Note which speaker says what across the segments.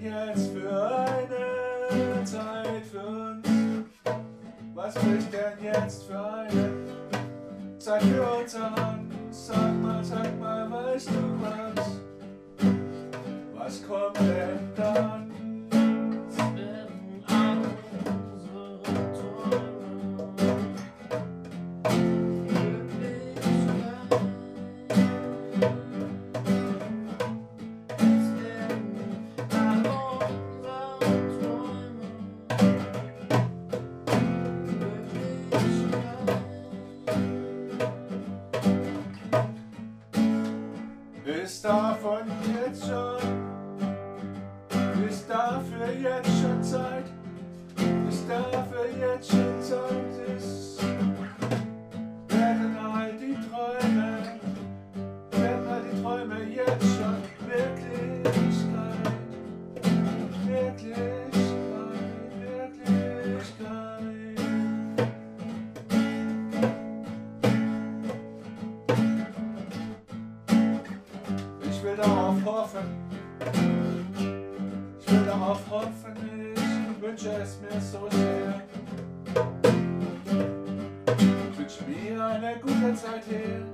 Speaker 1: denn jetzt für eine Zeit für uns? Was bricht denn jetzt für eine Zeit für uns an? Sag mal, sag mal, weißt du was? Was kommt denn dann? Dafür jetzt schon Zeit, ist dafür jetzt schon Zeit, ist, werden all die Träume, werden all die Träume jetzt schon Wirklichkeit, Wirklichkeit. Darauf hoffen. Ich wünsche es mir so sehr. Ich wünsche mir eine gute Zeit hier.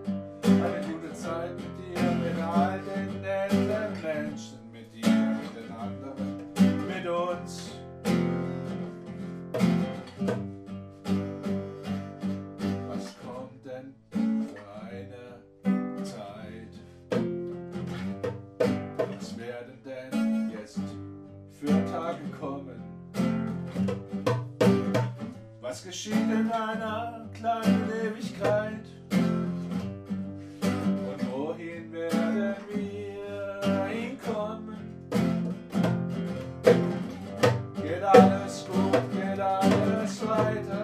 Speaker 1: Eine gute Zeit mit dir, mit all den netten Menschen. Für Tage kommen? Was geschieht in einer kleinen Ewigkeit? Und wohin werden wir hinkommen? Geht alles gut, geht alles weiter?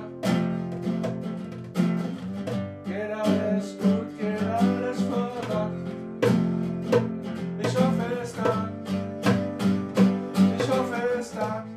Speaker 1: socks.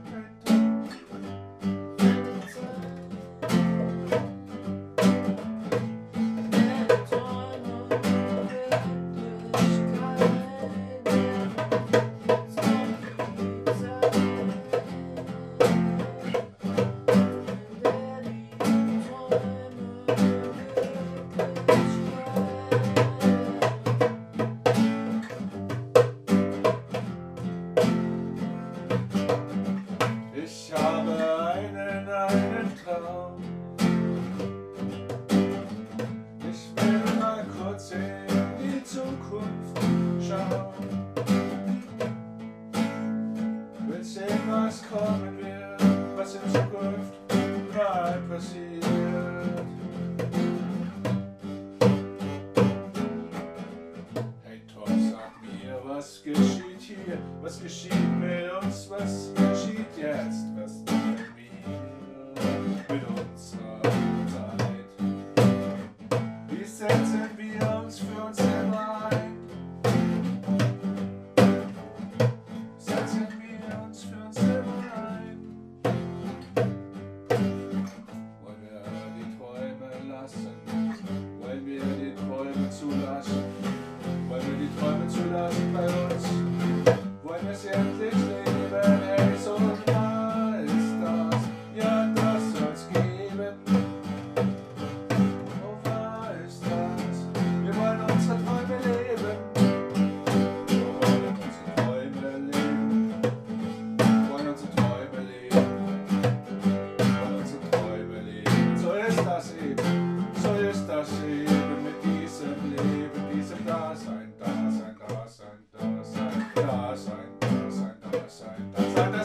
Speaker 1: Sehen, was kommen wird, was in Zukunft mal passiert. Hey Tom, sag mir, was geschieht hier? Was geschieht mit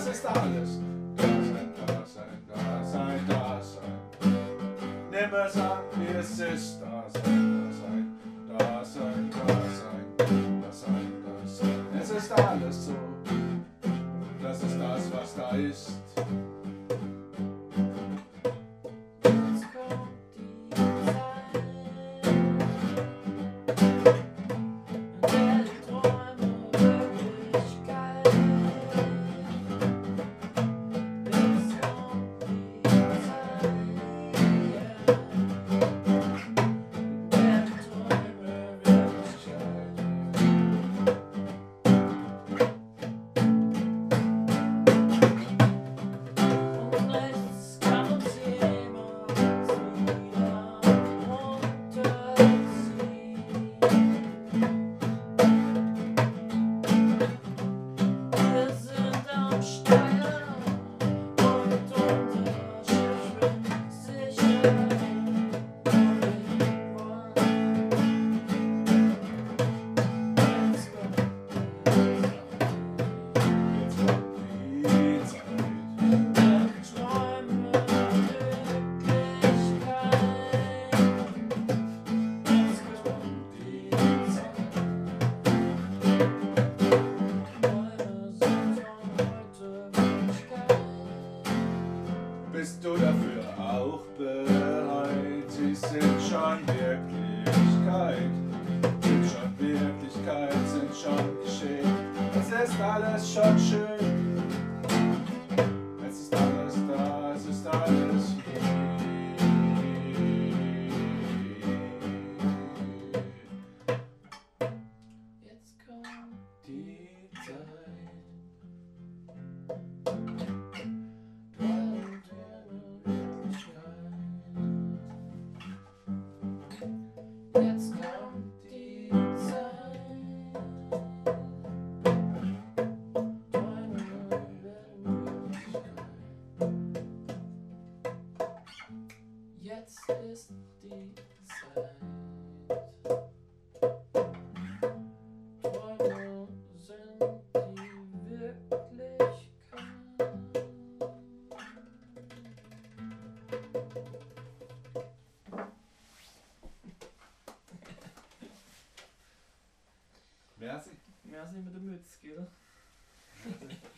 Speaker 1: das ist alles. Dasein, Dasein, Dasein, Dasein. Nimm es an, wie es ist, Dasein, Dasein, Dasein, Dasein, Dasein, Dasein. Es ist alles so. Das ist das, was da ist. Bist du dafür auch bereit? Sie sind schon Wirklichkeit, sind schon Wirklichkeit, sind schon geschehen. Es ist alles schon schön.
Speaker 2: Jetzt Já si... Já si nejme.